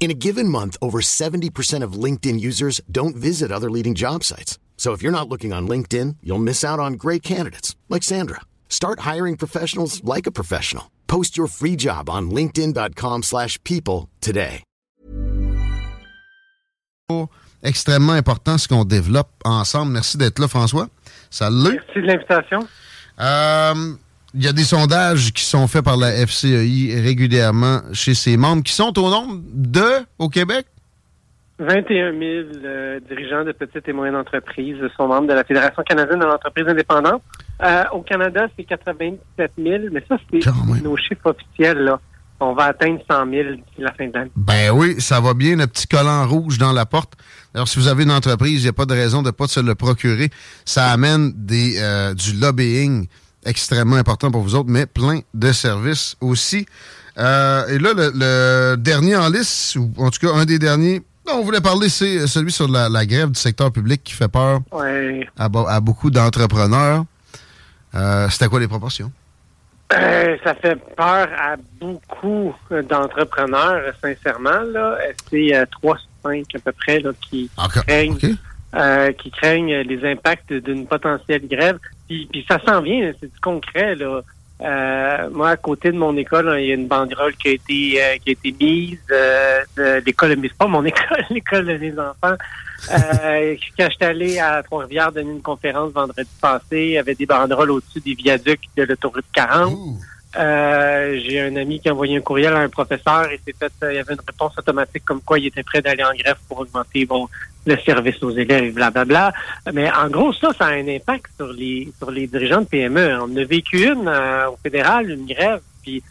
In a given month, over 70% of LinkedIn users don't visit other leading job sites. So if you're not looking on LinkedIn, you'll miss out on great candidates like Sandra. Start hiring professionals like a professional. Post your free job on linkedin.com/people slash people today. Extrêmement important ce qu'on développe ensemble. Merci d'être là, François. Salut. Merci de l'invitation. Euh, Il y a des sondages qui sont faits par la FCEI régulièrement chez ses membres qui sont au nombre de au Québec? 21 000 euh, dirigeants de petites et moyennes entreprises sont membres de la Fédération canadienne de l'entreprise indépendante. Euh, au Canada, c'est 87 000, mais ça, c'est nos chiffres officiels. Là. On va atteindre 100 000 d'ici la fin de l'année. Ben oui, ça va bien, le petit collant rouge dans la porte. Alors, si vous avez une entreprise, il n'y a pas de raison de ne pas se le procurer. Ça amène des, euh, du lobbying extrêmement important pour vous autres, mais plein de services aussi. Euh, et là, le, le dernier en liste, ou en tout cas un des derniers, dont on voulait parler, c'est celui sur la, la grève du secteur public qui fait peur Ouais. à, beaucoup d'entrepreneurs. Euh, C'était quoi les proportions? Euh, ça fait peur à beaucoup euh, d'entrepreneurs, euh, sincèrement. Euh, C'est euh, 3 sur 5 à peu près là, qui, craignent, euh, qui craignent les impacts d'une potentielle grève. Puis, puis ça s'en vient, c'est du concret. Là. Euh, moi, à côté de mon école, là, il y a une banderole qui a été euh, qui a été mise. Euh, de l'école, mais c'est pas mon école, l'école de mes enfants. Euh, quand j'étais allé à Trois-Rivières donner une conférence vendredi passé, il y avait des banderoles au-dessus des viaducs de l'autoroute 40. Euh, j'ai un ami qui a envoyé un courriel à un professeur et c'est fait, il y avait une réponse automatique comme quoi il était prêt d'aller en grève pour augmenter bon le service aux élèves et blablabla. Mais en gros, ça, ça a un impact sur les sur les dirigeants de PME. On a vécu une euh, au fédéral, une grève, puis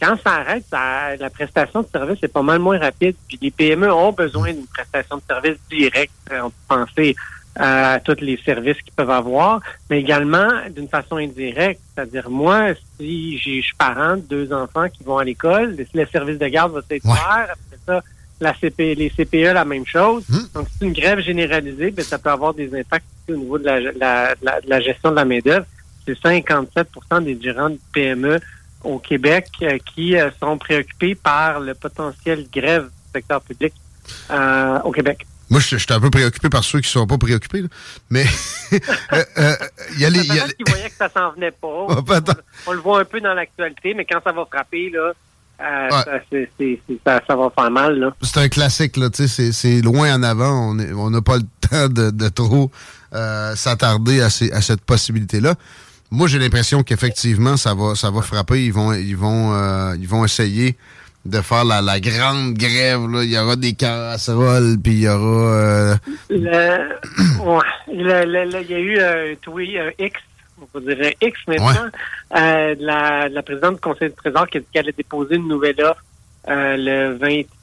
quand ça arrête, ça, la prestation de service est pas mal moins rapide. Puis les PME ont besoin d'une prestation de service directe. Euh, On peut penser euh, à tous les services qu'ils peuvent avoir, mais également d'une façon indirecte. C'est-à-dire, moi, si j'ai- je suis parent de deux enfants qui vont à l'école, le, service de garde va être ouvert. Après ça, la CP, les CPE, la même chose. Donc, c'est une grève généralisée, ben, ça peut avoir des impacts au niveau de la, la- la- de la gestion de la main-d'œuvre. C'est 57% des dirigeants de PME au Québec euh, qui euh, sont préoccupés par le potentiel grève du secteur public euh, au Québec. Moi, je je suis un peu préoccupé par ceux qui sont pas préoccupés. là. Mais il y a les... Peut-être qu'ils voyaient que ça s'en venait pas. On le voit un peu dans l'actualité, mais quand ça va frapper, là, euh, Ouais. ça, c'est- c'est- c'est- ça, ça va faire mal. Là. C'est un classique, là, tu sais, c'est- c'est loin en avant. On n'a pas le temps de, de trop euh, s'attarder à, ces- à cette possibilité-là. Moi, j'ai l'impression qu'effectivement, ça va, ça va frapper. Ils vont, ils vont, euh, ils vont essayer de faire la, la grande grève. Là. Il y aura des casseroles, puis il y aura. euh, Le- ouais, le- le- le- Il y a eu un tweet, un X on dirait X maintenant, euh, la, la, présidente du Conseil du Trésor qui a dit qu'elle allait déposer une nouvelle offre euh, le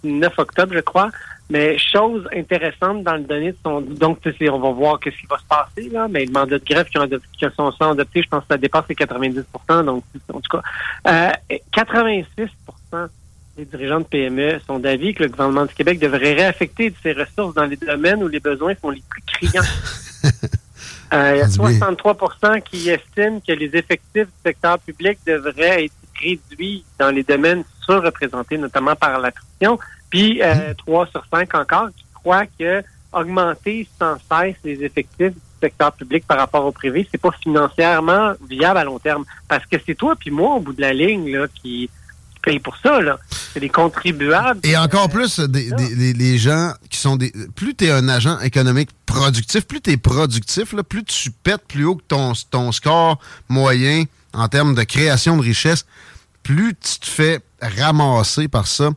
29 octobre, je crois. Mais chose intéressante dans le donné de son... Donc, on va voir ce qui va se passer, là, mais le mandat de grève qui, ont adopté, qui sont, adoptés, je pense que ça dépasse les 90% Donc, en tout cas, euh, 86% les dirigeants de PME sont d'avis que le gouvernement du Québec devrait réaffecter de ses ressources dans les domaines où les besoins sont les plus criants. Euh, il y a 63% qui estiment que les effectifs du secteur public devraient être réduits dans les domaines surreprésentés, notamment par l'attrition. Puis euh, 3 sur 5 encore qui croient que augmenter sans cesse les effectifs du secteur public par rapport au privé, c'est pas financièrement viable à long terme. Parce que c'est toi puis moi, au bout de la ligne, là, qui payent pour ça, là. C'est des contribuables. Et encore plus, des, les gens qui sont des. Plus tu es un agent économique productif, plus tu es productif, là, plus tu pètes plus haut que ton, ton score moyen en termes de création de richesse, plus tu te fais ramasser par ça.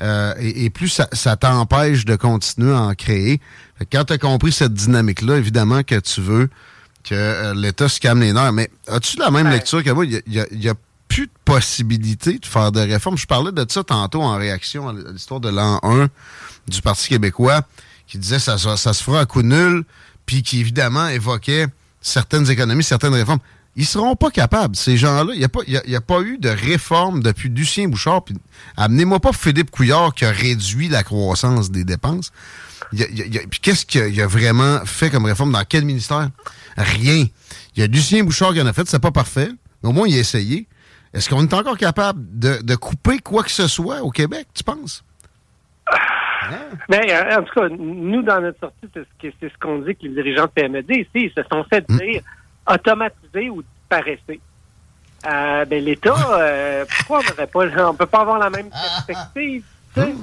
Euh, et, plus ça, t'empêche de continuer à en créer. quand tu as compris cette dynamique-là, évidemment que tu veux que euh, l'État se calme les nerfs. Mais as-tu la même lecture que moi? Il y a, plus possibilité de faire des réformes. Je parlais de ça tantôt en réaction à l'histoire de l'an 1 du Parti québécois qui disait ça, ça, se fera à coup nul, puis qui évidemment évoquait certaines économies, certaines réformes ils seront pas capables, ces gens-là. Il n'y a, pas, a pas eu de réforme depuis Lucien Bouchard. Amenez-moi pas Philippe Couillard qui a réduit la croissance des dépenses. Puis qu'est-ce qu'il a vraiment fait comme réforme? Dans quel ministère? Rien. Il y a Lucien Bouchard qui en a fait, c'est pas parfait. Mais au moins, il a essayé. Est-ce qu'on est encore capable de, couper quoi que ce soit au Québec, tu penses? Ben, en tout cas, nous, dans notre sortie, c'est ce qu'on dit que les dirigeants de PMED ici, ils se sont fait hmm. dire automatiser ou disparaisser. Euh, ben, l'État, euh, pourquoi on n'aurait pas, on peut pas avoir la même perspective, tu sais,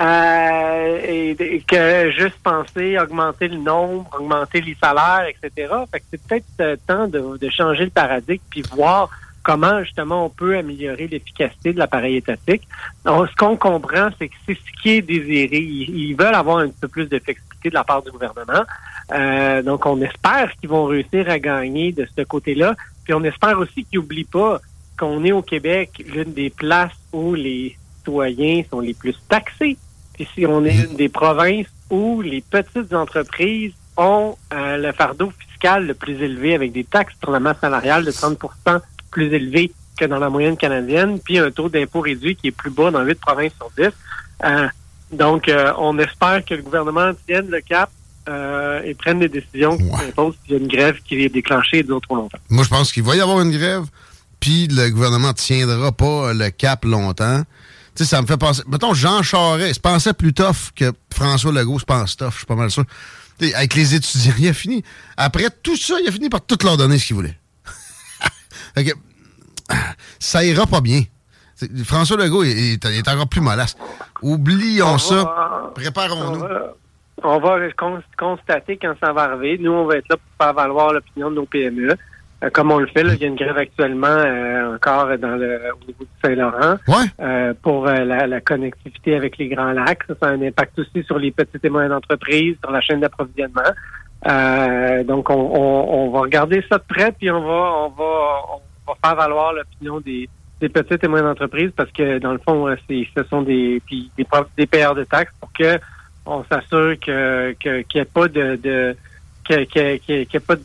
euh, et, que juste penser augmenter le nombre, augmenter les salaires, etc. Fait que c'est peut-être temps de, de, changer le paradigme puis voir comment justement on peut améliorer l'efficacité de l'appareil étatique. Donc, ce qu'on comprend, c'est que c'est ce qui est désiré. Ils, ils, veulent avoir un peu plus de flexibilité de la part du gouvernement. Euh, donc, on espère qu'ils vont réussir à gagner de ce côté-là. Puis, on espère aussi qu'ils n'oublient pas qu'on est au Québec l'une des places où les citoyens sont les plus taxés. Puis, si on est une des provinces où les petites entreprises ont euh, le fardeau fiscal le plus élevé avec des taxes sur la masse salariale de 30 plus élevé que dans la moyenne canadienne, puis un taux d'impôt réduit qui est plus bas dans 8 provinces sur 10. Euh, donc, on espère que le gouvernement tienne le cap euh, et prennent des décisions qui s'imposent s'il y a une grève qui est déclenchée et dure trop longtemps. Moi, je pense qu'il va y avoir une grève, puis le gouvernement ne tiendra pas le cap longtemps. Tu sais, ça me fait penser. Mettons, Jean Charest se pensait plus tough que François Legault se pense tough, je suis pas mal sûr. avec les étudiants, il a fini. Après tout ça, il a fini par tout leur donner ce qu'il voulait. Ça ira pas bien. François Legault est, est, encore plus mollasse. Oublions ça. Préparons-nous on va constater quand ça va arriver. Nous, on va être là pour faire valoir l'opinion de nos PME. Euh, comme on le fait, là, il y a une grève actuellement euh, encore dans le, au niveau du Saint-Laurent euh, pour la, connectivité avec les Grands Lacs. Ça, a un impact aussi sur les petites et moyennes entreprises, sur la chaîne d'approvisionnement. Donc, on, va regarder ça de près, puis on va, on va, on va faire valoir l'opinion des, petites et moyennes entreprises parce que, dans le fond, ce sont des, des, des payeurs de taxes pour que on s'assure que qu'il n'y ait pas de, de qu'il n'y ait, pas de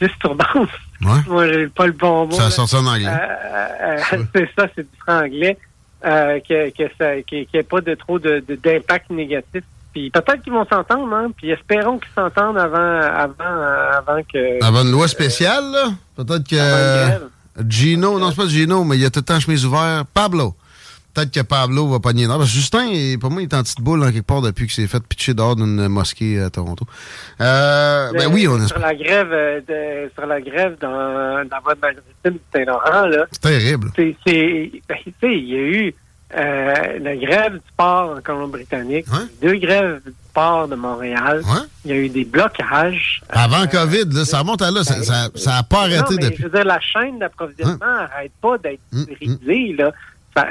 disturbance. Ouais. Moi, j'ai pas le bon mot. Ça sort en anglais. Euh, euh, c'est ça, c'est du. Euh, que, que ça, qu'il n'y ait pas de trop de, d'impact négatif. Puis peut-être qu'ils vont s'entendre, hein. Puis espérons qu'ils s'entendent avant, avant, avant que. Avant une loi spéciale, là? Peut-être que. Gino, non, c'est pas Gino, mais il y a tout le temps chemise ouverte. Pablo. Peut-être que Pablo va pogner Parce que Justin, pour moi, il est en petite boule en quelque part depuis qu'il s'est fait pitcher dehors d'une mosquée à Toronto. Euh, ben oui, on est... Sur la grève, euh, de, sur la grève dans, dans votre maritime du Saint-Laurent, là. C'est terrible. C'est, ben, tu sais, il y a eu euh, la grève du port en Colombie-Britannique, deux grèves du port de Montréal. Il y a eu des blocages. Avant euh, COVID, là, ça remonte à là. Ça n'a ben, ça, pas arrêté depuis. Je veux dire, la chaîne d'approvisionnement n'arrête pas d'être hum, hum. brisée. Là. Ça,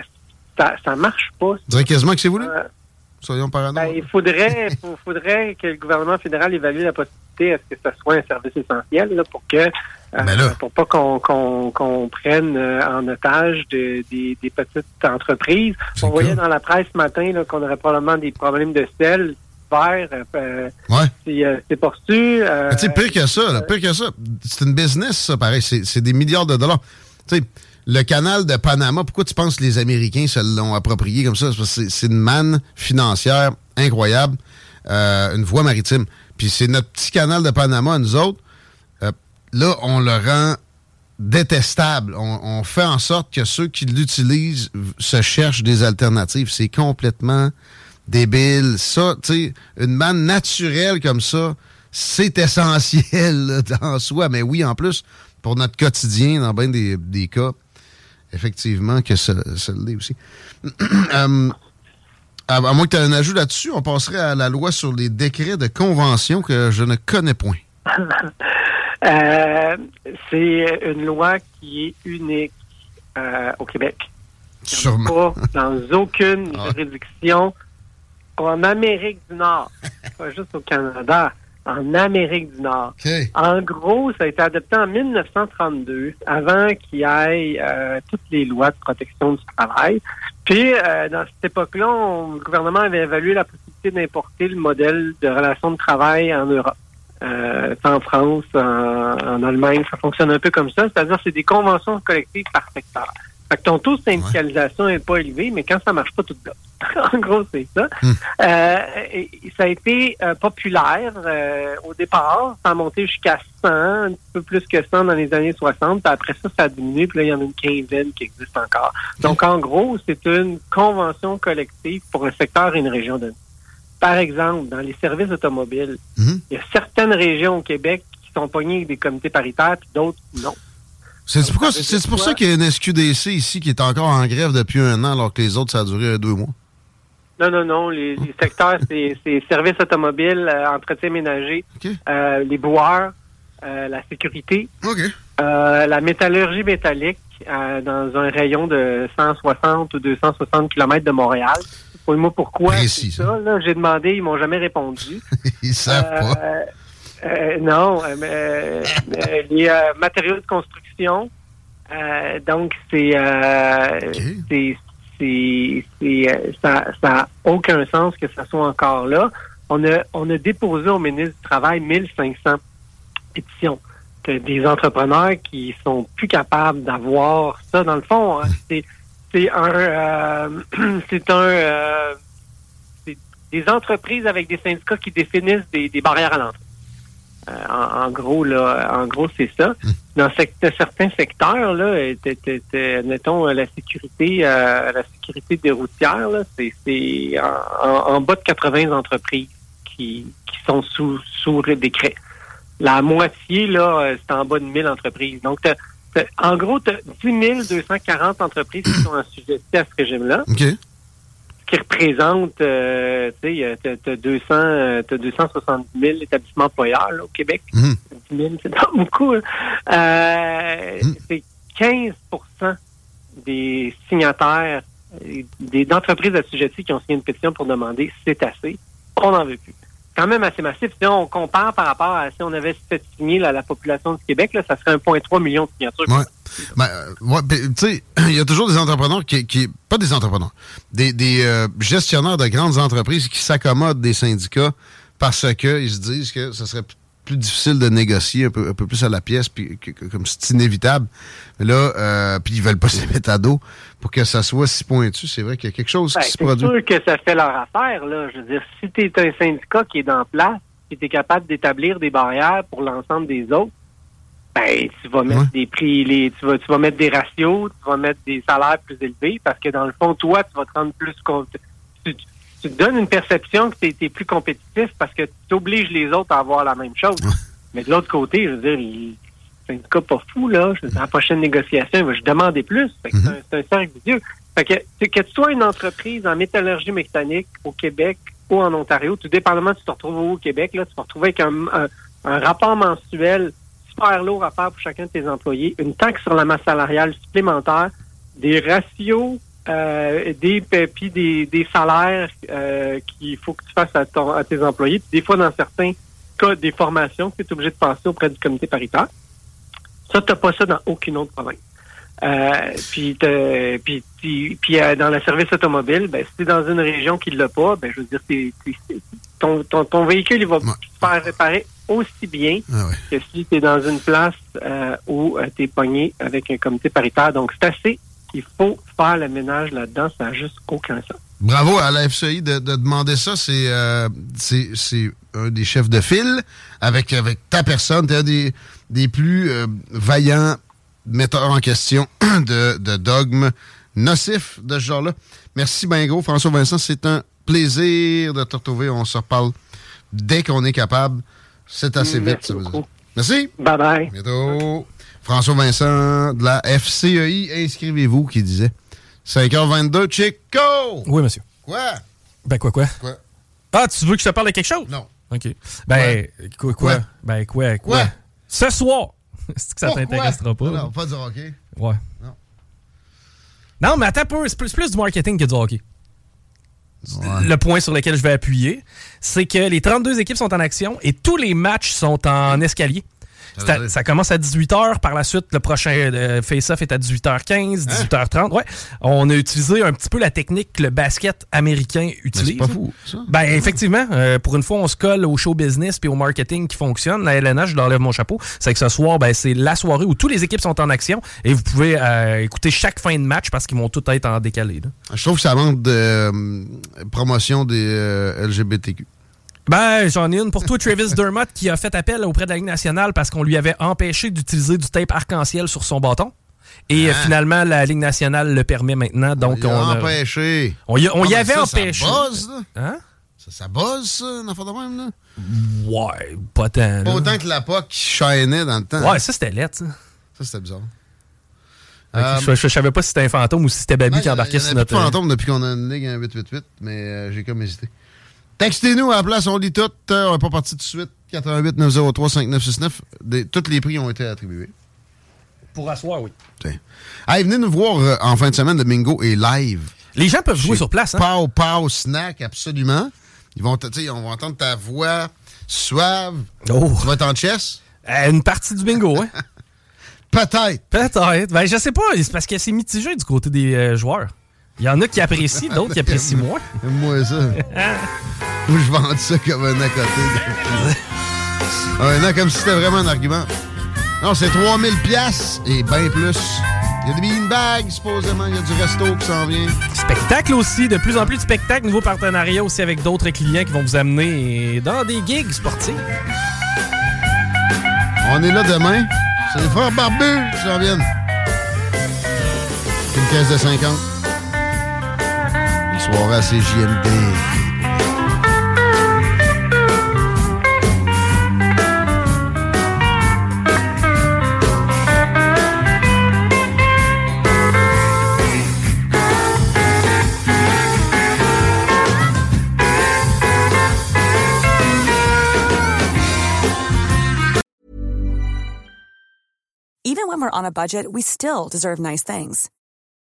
ça, ça marche pas. Tu dirais quasiment que c'est voulu? Euh, Soyons paranoïaques. Ben, il faudrait, faudrait que le gouvernement fédéral évalue la possibilité limiter à ce que ce soit un service essentiel là, pour que euh, ben pour pas qu'on qu'on prenne euh, en otage des, des, petites entreprises. On voyait dans la presse ce matin qu'on aurait probablement des problèmes de sel vert. Euh, ouais. C'est poursu. Euh, tu pire que ça, pire que ça. C'est une business, ça, pareil. C'est des milliards de dollars. Tu sais, le canal de Panama, pourquoi tu penses que les Américains se l'ont approprié comme ça? C'est une manne financière incroyable, euh, une voie maritime. Puis c'est notre petit canal de Panama, nous autres. Euh, là, on le rend détestable. On, fait en sorte que ceux qui l'utilisent se cherchent des alternatives. C'est complètement débile. Ça, tu sais, une manne naturelle comme ça, c'est essentiel en soi. Mais oui, en plus, pour notre quotidien, dans bien des, des cas, effectivement que ça, ça l'est aussi. euh, à, moins que tu aies un ajout là-dessus, on passerait à la loi sur les décrets de convention que je ne connais point. euh, c'est une loi qui est unique euh, au Québec. Sûrement. Pas dans aucune ah. juridiction en Amérique du Nord, pas juste au Canada en Amérique du Nord. En gros, ça a été adopté en 1932, avant qu'il y ait euh, toutes les lois de protection du travail. Puis, euh, dans cette époque-là, le gouvernement avait évalué la possibilité d'importer le modèle de relations de travail en Europe. Euh, en France, en, en, Allemagne, ça fonctionne un peu comme ça, c'est-à-dire c'est des conventions collectives par secteur. Fait que ton taux de syndicalisation n'est pas élevé, mais quand ça marche pas, tout bloque. en gros, c'est ça. Hmm. Euh, ça a été euh, populaire euh, au départ. Ça a monté jusqu'à 100, un petit peu plus que 100 dans les années 60. Puis après ça, ça a diminué. Puis là, il y en a une quinzaine qui existe encore. Donc, en gros, c'est une convention collective pour un secteur et une région donnée. Par exemple, dans les services automobiles, hmm. il y a certaines régions au Québec qui sont pognées avec des comités paritaires, puis d'autres non. C'est pour, pour, ça qu'il y a une SQDC ici qui est encore en grève depuis un an, alors que les autres, ça a duré deux mois. Non, non, non. Les, secteurs, c'est services automobiles, euh, entretien ménager, euh, les boueurs, euh, la sécurité, la métallurgie métallique dans un rayon de 160 ou 260 km de Montréal. Dis-moi pourquoi c'est ça. J'ai demandé, ils m'ont jamais répondu. ils savent pas. Euh, non, euh, euh, les matériaux de construction. Donc, c'est, c'est, ça n'a aucun sens que ça soit encore là. On a, on a déposé au ministre du Travail 1500 pétitions des entrepreneurs qui sont plus capables d'avoir ça. Dans le fond, hein. c'est, c'est un, c'est un, des entreprises avec des syndicats qui définissent des, des barrières à l'entrée. Euh, en, gros, là, en gros, c'est ça. Hmm. Dans certains secteurs, là, mettons la sécurité, euh, la sécurité des routières, c'est en, bas de 80 entreprises qui, sont sous, sous décret. La moitié, là, c'est en bas de 1000 entreprises. Donc, en gros, tu as 10 240 entreprises qui sont assujetties à ce régime-là qui représente, euh, tu sais, tu as, 200, as 270 000 établissements employeurs au Québec. 10 mhm. 000, c'est pas beaucoup. Hein. Euh, mhm. C'est 15 des signataires, des entreprises assujetties qui ont signé une pétition pour demander c'est assez, on n'en veut plus quand même assez massif. Si on compare par rapport à si on avait fait signer la, population du Québec, là, ça serait 1,3 million de signatures. Ouais. Ben, euh, tu sais, il y a toujours des entrepreneurs qui, qui pas des entrepreneurs, des, des euh, gestionnaires de grandes entreprises qui s'accommodent des syndicats parce qu'ils se disent que ce serait plus difficile de négocier un peu, un peu plus à la pièce, puis comme c'est inévitable. Là, euh, puis ils veulent pas se mettre à dos pour que ça soit si pointu. C'est vrai qu'il y a quelque chose qui ben, se produit. C'est sûr que ça fait leur affaire. Là. Je veux dire, si tu es un syndicat qui est dans place, et tu es capable d'établir des barrières pour l'ensemble des autres, ben, tu vas mettre des prix, les, tu vas, tu vas mettre des ratios, tu vas mettre des salaires plus élevés parce que dans le fond, toi, tu vas te rendre plus compte tu te donnes une perception que tu es, plus compétitif parce que tu obliges les autres à avoir la même chose. Mais de l'autre côté, je veux dire, c'est un cas pas fou, là. Je dans la prochaine négociation, je demander plus. Mm-hmm. C'est un, cercle vicieux. Fait que, que tu sois une entreprise en métallurgie mécanique au Québec ou en Ontario, tout dépendamment tu te retrouves au Québec, là, tu vas retrouver avec un, un, rapport mensuel super lourd à faire pour chacun de tes employés, une taxe sur la masse salariale supplémentaire, des ratios euh, des puis des, des salaires euh, qu'il faut que tu fasses à, ton, à tes employés. des fois, dans certains cas des formations que tu es obligé de passer auprès du comité paritaire. Ça, tu n'as pas ça dans aucune autre province. Euh, puis, puis, puis euh, dans le service automobile, ben, si tu es dans une région qui ne l'a pas, ben, je veux dire, ton, ton, ton, véhicule il va se faire réparer aussi bien ah que si tu es dans une place euh, où euh, tu es pogné avec un comité paritaire. Donc, c'est assez qu'il faut faire le ménage là-dedans. Ça n'a juste aucun sens. Bravo à la FCI de, demander ça. Euh, c'est c'est un des chefs de file avec, avec ta personne. Tu es un des, des plus vaillants metteurs en question de, de dogmes nocifs de ce genre-là. Merci, Bingo. François Vincent, c'est un plaisir de te retrouver. On se reparle dès qu'on est capable. C'est assez vite, ça veut dire. Merci. Bye bye. Bientôt. François Vincent de la FCEI, inscrivez-vous, qui disait 5h22, Chico! Oui, monsieur. Quoi? Ben, quoi, quoi? Quoi? Ah, tu veux que je te parle de quelque chose? Non. OK. Ben, quoi? Quoi? Ben, quoi? Quoi? Ce soir! Est-ce que ça t'intéressera pas? Non, pas du hockey. Ouais. Non. Non, mais attends un peu. C'est plus, plus du marketing que du hockey le point sur lequel je vais appuyer, c'est que les 32 équipes sont en action et tous les matchs sont en escalier ça commence à 18h. Par la suite, le prochain euh, face-off est à 18h15, 18h30. Ouais. On a utilisé un petit peu la technique que le basket américain utilise. C'est pas fou, ça. Ben, effectivement, euh, pour une fois, on se colle au show business puis au marketing qui fonctionne. La LNH, je leur lève mon chapeau. C'est que ce soir, ben, c'est la soirée où toutes les équipes sont en action et vous pouvez euh, écouter chaque fin de match parce qu'ils vont tout être en décalé. Je trouve que ça manque de promotion des LGBTQ. Ben, j'en ai une pour toi, Travis Dermott, qui a fait appel auprès de la Ligue nationale parce qu'on lui avait empêché d'utiliser du tape arc-en-ciel sur son bâton. Et euh, ah. finalement, la Ligue nationale le permet maintenant. Donc, on, a empêché. On y, on y avait empêché. Ça buzz, là. Hein? Ça, ça buzz, ça, une affaire de même, là? Ouais, pas tant. Pas autant que la POC qui chaînait dans le temps. Ouais, ça, c'était lettre, ça. Ça, c'était bizarre. Euh, je, je, savais pas si c'était un fantôme ou si c'était Baby qui embarquait sur notre. C'est un fantôme depuis qu'on a une ligue en 888, mais euh, j'ai comme hésité. Textez-nous à la place, on lit tout. Euh, on n'est pas parti tout de suite. 88 903 5969. tous les prix ont été attribués. Pour asseoir, oui. Allez, venez nous voir euh, en fin de semaine. de Mingo et live. Les gens peuvent jouer sur place. Hein? Pow, pow, snack, absolument. Ils vont, on va entendre ta voix suave. Oh. Tu vas être en chess? Euh, une partie du bingo, hein? Peut-être. Peut-être. Ben, je sais pas. C'est parce que c'est mitigé du côté des joueurs. Il y en a qui apprécient, d'autres qui apprécient moins. Moi, ça. Moi, je vends ça comme un à côté. un an comme si c'était vraiment un argument. Non, c'est 3000 pièces et bien plus. Il y a des beanbags, supposément. Il y a du resto qui s'en vient. Spectacle aussi. De plus en plus de spectacles. Nouveau partenariat aussi avec d'autres clients qui vont vous amener dans des gigs sportifs. On est là demain. C'est les frères barbus qui s'en viennent. Une caisse de 50 soirée à CJMD. Even when we're on a budget, we still deserve nice things.